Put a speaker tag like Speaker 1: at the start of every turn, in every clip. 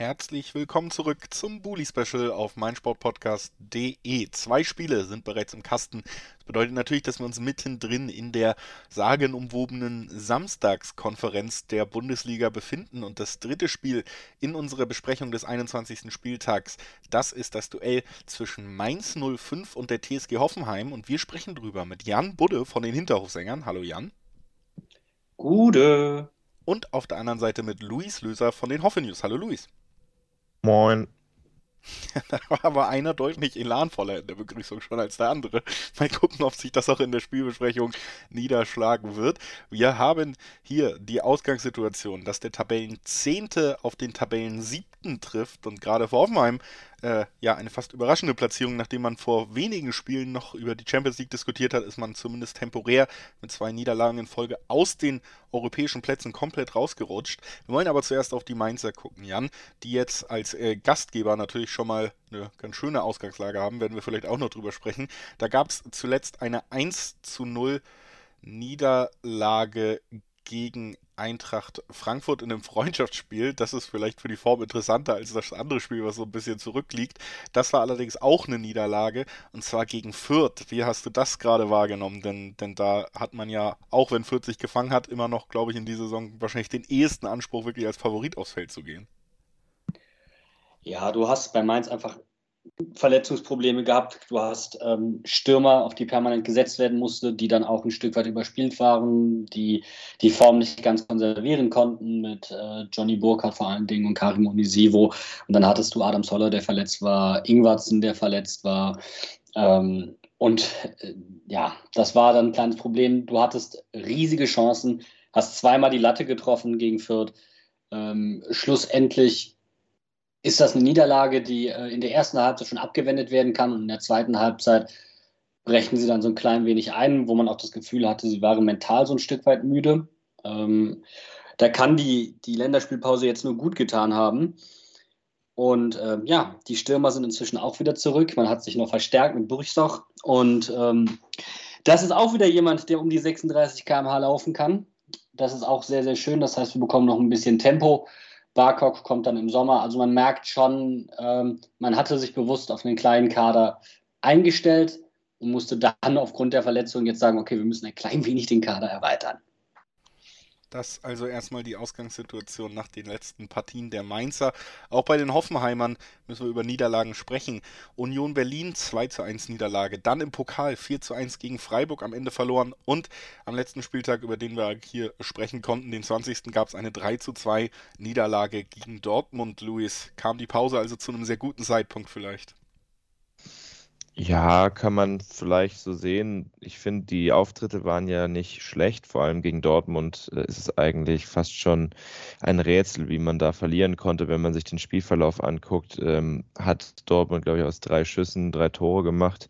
Speaker 1: Herzlich willkommen zurück zum Bully Special auf meinsportpodcast.de. Zwei Spiele sind bereits im Kasten. Das bedeutet natürlich, dass wir uns mittendrin in der sagenumwobenen Samstagskonferenz der Bundesliga befinden. Und das dritte Spiel in unserer Besprechung des 21. Spieltags, das ist das Duell zwischen Mainz 05 und der TSG Hoffenheim. Und wir sprechen drüber mit Jan Budde von den Hinterhofsängern. Hallo Jan.
Speaker 2: Gute.
Speaker 1: Und auf der anderen Seite mit Luis Löser von den Hoffe News. Hallo Luis.
Speaker 3: Moin.
Speaker 1: da war aber einer deutlich elanvoller in der Begrüßung schon als der andere. Mal gucken, ob sich das auch in der Spielbesprechung niederschlagen wird. Wir haben hier die Ausgangssituation, dass der Tabellenzehnte auf den Tabellensiebten trifft und gerade vor Hoffenheim äh, ja, eine fast überraschende Platzierung. Nachdem man vor wenigen Spielen noch über die Champions League diskutiert hat, ist man zumindest temporär mit zwei Niederlagen in Folge aus den europäischen Plätzen komplett rausgerutscht. Wir wollen aber zuerst auf die Mainzer gucken, Jan, die jetzt als äh, Gastgeber natürlich schon mal eine ganz schöne Ausgangslage haben, werden wir vielleicht auch noch drüber sprechen. Da gab es zuletzt eine 1 zu 0 Niederlage gegen Eintracht Frankfurt in einem Freundschaftsspiel. Das ist vielleicht für die Form interessanter als das andere Spiel, was so ein bisschen zurückliegt. Das war allerdings auch eine Niederlage und zwar gegen Fürth. Wie hast du das gerade wahrgenommen? Denn, denn da hat man ja, auch wenn Fürth sich gefangen hat, immer noch, glaube ich, in dieser Saison wahrscheinlich den ehesten Anspruch, wirklich als Favorit aufs Feld zu gehen.
Speaker 2: Ja, du hast bei Mainz einfach Verletzungsprobleme gehabt. Du hast ähm, Stürmer, auf die permanent gesetzt werden musste, die dann auch ein Stück weit überspielt waren, die die Form nicht ganz konservieren konnten mit äh, Johnny Burkhardt vor allen Dingen und Karim Onisivo. Und dann hattest du Adam Soller, der verletzt war, Ingwarzen, der verletzt war. Ähm, und äh, ja, das war dann ein kleines Problem. Du hattest riesige Chancen, hast zweimal die Latte getroffen gegen Fürth. Ähm, schlussendlich ist das eine Niederlage, die äh, in der ersten Halbzeit schon abgewendet werden kann und in der zweiten Halbzeit brechen sie dann so ein klein wenig ein, wo man auch das Gefühl hatte, sie waren mental so ein Stück weit müde. Ähm, da kann die, die Länderspielpause jetzt nur gut getan haben. Und ähm, ja, die Stürmer sind inzwischen auch wieder zurück. Man hat sich noch verstärkt mit Burchstoch. Und ähm, das ist auch wieder jemand, der um die 36 km/h laufen kann. Das ist auch sehr, sehr schön. Das heißt, wir bekommen noch ein bisschen Tempo. Barcock kommt dann im Sommer. Also man merkt schon, ähm, man hatte sich bewusst auf einen kleinen Kader eingestellt und musste dann aufgrund der Verletzung jetzt sagen, okay, wir müssen ein klein wenig den Kader erweitern.
Speaker 1: Das also erstmal die Ausgangssituation nach den letzten Partien der Mainzer. Auch bei den Hoffenheimern müssen wir über Niederlagen sprechen. Union Berlin 2 zu 1 Niederlage, dann im Pokal 4 zu 1 gegen Freiburg am Ende verloren und am letzten Spieltag, über den wir hier sprechen konnten, den 20. gab es eine 3 zu 2 Niederlage gegen Dortmund. Luis, kam die Pause also zu einem sehr guten Zeitpunkt vielleicht?
Speaker 3: Ja, kann man vielleicht so sehen. Ich finde, die Auftritte waren ja nicht schlecht. Vor allem gegen Dortmund äh, ist es eigentlich fast schon ein Rätsel, wie man da verlieren konnte, wenn man sich den Spielverlauf anguckt. Ähm, hat Dortmund, glaube ich, aus drei Schüssen drei Tore gemacht.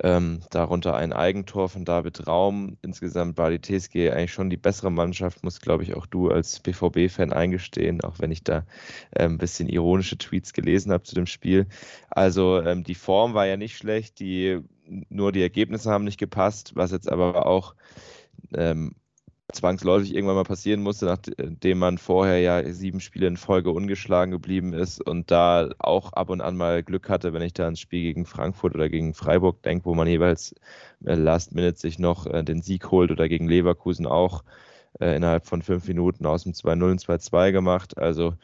Speaker 3: Ähm, darunter ein Eigentor von David Raum. Insgesamt war die TSG eigentlich schon die bessere Mannschaft, muss, glaube ich, auch du als BVB-Fan eingestehen, auch wenn ich da äh, ein bisschen ironische Tweets gelesen habe zu dem Spiel. Also ähm, die Form war ja nicht schlecht, die, nur die Ergebnisse haben nicht gepasst, was jetzt aber auch ähm, zwangsläufig irgendwann mal passieren musste, nachdem man vorher ja sieben Spiele in Folge ungeschlagen geblieben ist und da auch ab und an mal Glück hatte, wenn ich da ans Spiel gegen Frankfurt oder gegen Freiburg denke, wo man jeweils äh, Last Minute sich noch äh, den Sieg holt oder gegen Leverkusen auch äh, innerhalb von fünf Minuten aus dem 2-0 und 2-2 gemacht. Also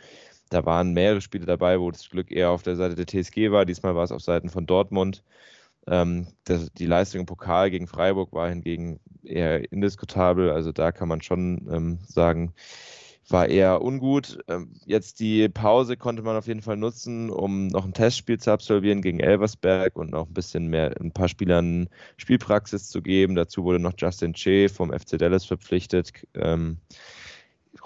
Speaker 3: da waren mehrere Spiele dabei, wo das Glück eher auf der Seite der TSG war. Diesmal war es auf Seiten von Dortmund. Ähm, das, die Leistung im Pokal gegen Freiburg war hingegen eher indiskutabel. Also da kann man schon ähm, sagen, war eher ungut. Ähm, jetzt die Pause konnte man auf jeden Fall nutzen, um noch ein Testspiel zu absolvieren gegen Elversberg und noch ein bisschen mehr ein paar Spielern Spielpraxis zu geben. Dazu wurde noch Justin Che vom FC Dallas verpflichtet.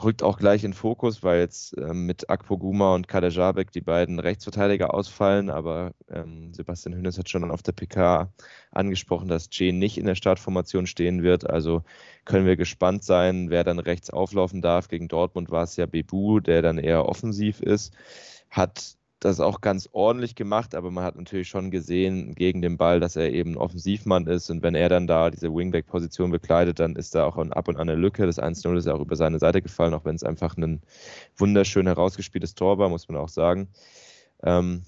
Speaker 3: Rückt auch gleich in Fokus, weil jetzt ähm, mit Akpoguma und Kader Jabek die beiden Rechtsverteidiger ausfallen, aber ähm, Sebastian Hönes hat schon auf der PK angesprochen, dass Jane nicht in der Startformation stehen wird, also können wir gespannt sein, wer dann rechts auflaufen darf. Gegen Dortmund war es ja Bebu, der dann eher offensiv ist, hat das auch ganz ordentlich gemacht, aber man hat natürlich schon gesehen gegen den Ball, dass er eben Offensivmann ist und wenn er dann da diese Wingback-Position bekleidet, dann ist da auch ab und an eine Lücke. Das 1-0 ist ja auch über seine Seite gefallen, auch wenn es einfach ein wunderschön herausgespieltes Tor war, muss man auch sagen. Ähm,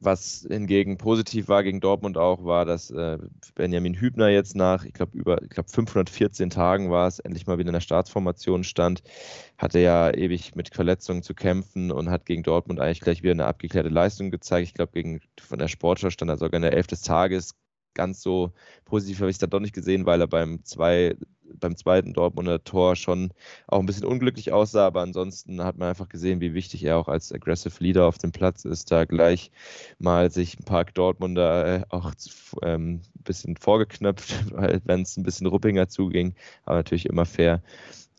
Speaker 3: was hingegen positiv war gegen Dortmund auch, war, dass äh, Benjamin Hübner jetzt nach, ich glaube, über ich glaub 514 Tagen war es, endlich mal wieder in der Staatsformation stand. Hatte ja ewig mit Verletzungen zu kämpfen und hat gegen Dortmund eigentlich gleich wieder eine abgeklärte Leistung gezeigt. Ich glaube, von der Sportschau stand er sogar in der Elf des Tages. Ganz so positiv habe ich es da doch nicht gesehen, weil er beim zwei beim zweiten Dortmunder Tor schon auch ein bisschen unglücklich aussah, aber ansonsten hat man einfach gesehen, wie wichtig er auch als Aggressive Leader auf dem Platz ist, da gleich mal sich ein paar Dortmunder äh, auch ähm, ein bisschen vorgeknöpft, wenn es ein bisschen ruppiger zuging, aber natürlich immer fair.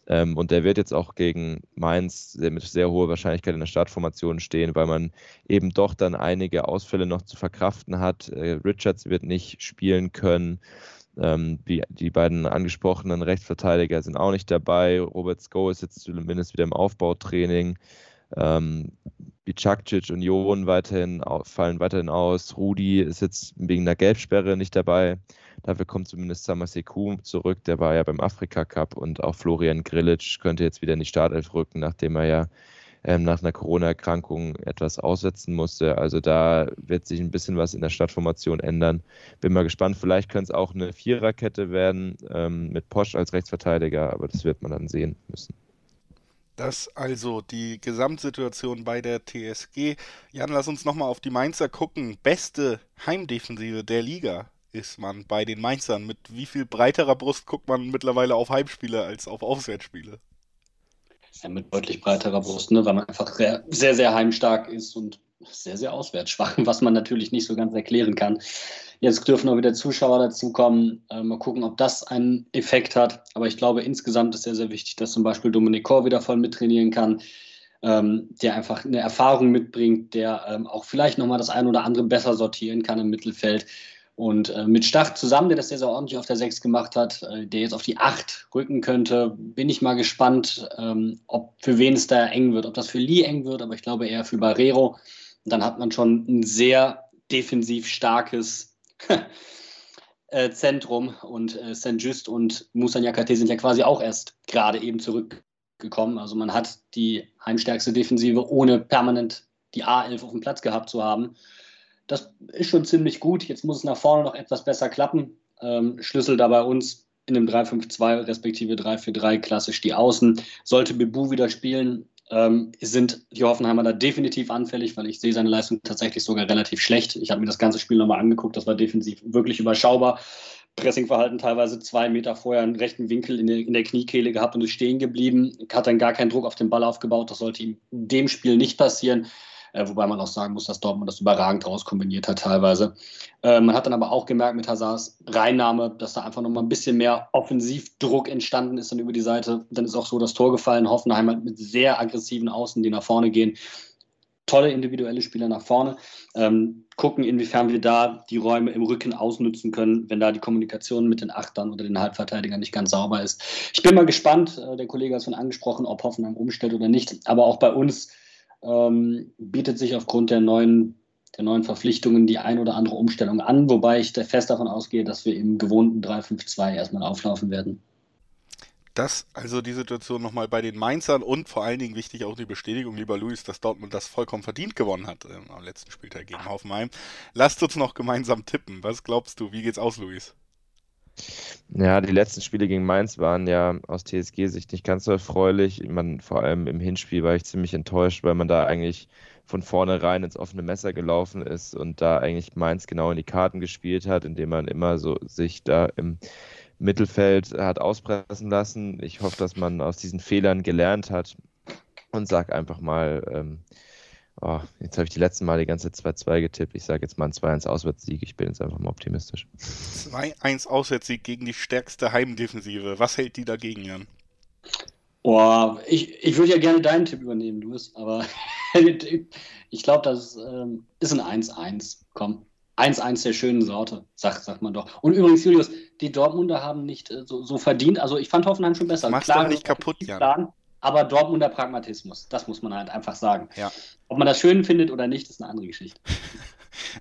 Speaker 3: Ähm, und der wird jetzt auch gegen Mainz mit sehr hoher Wahrscheinlichkeit in der Startformation stehen, weil man eben doch dann einige Ausfälle noch zu verkraften hat. Äh, Richards wird nicht spielen können. Ähm, die, die beiden angesprochenen Rechtsverteidiger sind auch nicht dabei. Robert Sko ist jetzt zumindest wieder im Aufbautraining. Ähm, Bicakcic und Jon weiterhin, fallen weiterhin aus. Rudi ist jetzt wegen einer Gelbsperre nicht dabei. Dafür kommt zumindest Samaseku zurück. Der war ja beim Afrika Cup und auch Florian Grillitsch könnte jetzt wieder in die Startelf rücken, nachdem er ja ähm, nach einer Corona-Erkrankung etwas aussetzen musste. Also da wird sich ein bisschen was in der Stadtformation ändern. Bin mal gespannt, vielleicht könnte es auch eine Viererkette werden ähm, mit Posch als Rechtsverteidiger, aber das wird man dann sehen müssen.
Speaker 1: Das also die Gesamtsituation bei der TSG. Jan, lass uns nochmal auf die Mainzer gucken. Beste Heimdefensive der Liga ist man bei den Mainzern. Mit wie viel breiterer Brust guckt man mittlerweile auf Heimspiele als auf Auswärtsspiele?
Speaker 2: Ja, mit deutlich breiterer Brust, ne, weil man einfach sehr, sehr, sehr heimstark ist und sehr, sehr auswärtsschwach, was man natürlich nicht so ganz erklären kann. Jetzt dürfen auch wieder Zuschauer dazukommen. Äh, mal gucken, ob das einen Effekt hat. Aber ich glaube, insgesamt ist sehr, sehr wichtig, dass zum Beispiel Dominik Kor wieder voll mittrainieren kann, ähm, der einfach eine Erfahrung mitbringt, der ähm, auch vielleicht nochmal das ein oder andere besser sortieren kann im Mittelfeld. Und äh, mit Stach zusammen, der das sehr, sehr ordentlich auf der 6 gemacht hat, äh, der jetzt auf die 8 rücken könnte, bin ich mal gespannt, ähm, ob für wen es da eng wird. Ob das für Lee eng wird, aber ich glaube eher für Barrero. Und dann hat man schon ein sehr defensiv starkes äh, Zentrum. Und äh, St. Just und Moussa Nyakate sind ja quasi auch erst gerade eben zurückgekommen. Also man hat die heimstärkste Defensive, ohne permanent die A11 auf dem Platz gehabt zu haben. Das ist schon ziemlich gut. Jetzt muss es nach vorne noch etwas besser klappen. Ähm, Schlüssel da bei uns in dem 3-5-2 respektive 3-4-3 klassisch die Außen. Sollte Bebu wieder spielen, ähm, sind die Hoffenheimer da definitiv anfällig, weil ich sehe seine Leistung tatsächlich sogar relativ schlecht. Ich habe mir das ganze Spiel nochmal angeguckt, das war defensiv wirklich überschaubar. Pressingverhalten teilweise zwei Meter vorher einen rechten Winkel in der, in der Kniekehle gehabt und ist stehen geblieben, hat dann gar keinen Druck auf den Ball aufgebaut. Das sollte ihm in dem Spiel nicht passieren. Äh, wobei man auch sagen muss, dass Dortmund das überragend rauskombiniert hat teilweise. Äh, man hat dann aber auch gemerkt mit Hazards Reinnahme, dass da einfach nochmal ein bisschen mehr Offensivdruck entstanden ist dann über die Seite. Dann ist auch so das Tor gefallen. Hoffenheim hat mit sehr aggressiven Außen, die nach vorne gehen. Tolle individuelle Spieler nach vorne. Ähm, gucken, inwiefern wir da die Räume im Rücken ausnutzen können, wenn da die Kommunikation mit den Achtern oder den Halbverteidigern nicht ganz sauber ist. Ich bin mal gespannt, äh, der Kollege hat es schon angesprochen, ob Hoffenheim umstellt oder nicht. Aber auch bei uns ähm, bietet sich aufgrund der neuen, der neuen Verpflichtungen die ein oder andere Umstellung an, wobei ich fest davon ausgehe, dass wir im gewohnten 3-5-2 erstmal auflaufen werden.
Speaker 1: Das also die Situation nochmal bei den Mainzern und vor allen Dingen wichtig auch die Bestätigung, lieber Luis, dass Dortmund das vollkommen verdient gewonnen hat äh, am letzten Spieltag gegen Hoffenheim. Lasst uns noch gemeinsam tippen. Was glaubst du? Wie geht's aus, Luis?
Speaker 3: Ja, die letzten Spiele gegen Mainz waren ja aus TSG-Sicht nicht ganz so erfreulich. Man, vor allem im Hinspiel war ich ziemlich enttäuscht, weil man da eigentlich von vornherein ins offene Messer gelaufen ist und da eigentlich Mainz genau in die Karten gespielt hat, indem man immer so sich da im Mittelfeld hat auspressen lassen. Ich hoffe, dass man aus diesen Fehlern gelernt hat und sag einfach mal, ähm, Oh, jetzt habe ich die letzten Mal die ganze Zeit 2-2 getippt. Ich sage jetzt mal ein 2-1 Auswärtssieg. Ich bin jetzt einfach mal optimistisch.
Speaker 1: 2-1 Auswärtssieg gegen die stärkste Heimdefensive. Was hält die dagegen, Jan?
Speaker 2: Boah, ich, ich würde ja gerne deinen Tipp übernehmen, Louis, aber ich glaube, das ähm, ist ein 1-1. Komm. 1-1 der schönen Sorte, sagt, sagt man doch. Und übrigens, Julius, die Dortmunder haben nicht äh, so, so, verdient. Also ich fand Hoffenheim schon besser.
Speaker 1: Machst Klar, doch nicht kaputt, Jan.
Speaker 2: Aber Dortmunder Pragmatismus, das muss man halt einfach sagen.
Speaker 1: Ja.
Speaker 2: Ob man das schön findet oder nicht, ist eine andere Geschichte.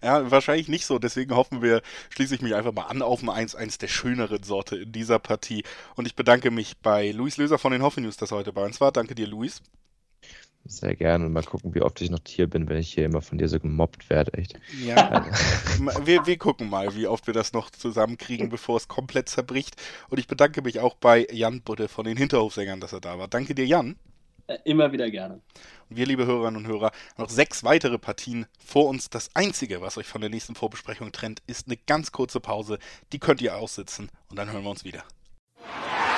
Speaker 1: Ja, wahrscheinlich nicht so. Deswegen hoffen wir, schließe ich mich einfach mal an auf ein 1-1 der schöneren Sorte in dieser Partie. Und ich bedanke mich bei Luis Löser von den Hoffe News, dass er heute bei uns war. Danke dir, Luis.
Speaker 3: Sehr gerne. Und mal gucken, wie oft ich noch hier bin, wenn ich hier immer von dir so gemobbt werde, echt.
Speaker 1: Ja. wir, wir gucken mal, wie oft wir das noch zusammenkriegen, bevor es komplett zerbricht. Und ich bedanke mich auch bei Jan Budde von den Hinterhofsängern, dass er da war. Danke dir, Jan.
Speaker 2: Äh, immer wieder gerne.
Speaker 1: Und wir, liebe Hörerinnen und Hörer, noch sechs weitere Partien vor uns. Das Einzige, was euch von der nächsten Vorbesprechung trennt, ist eine ganz kurze Pause. Die könnt ihr aussitzen und dann hören wir uns wieder.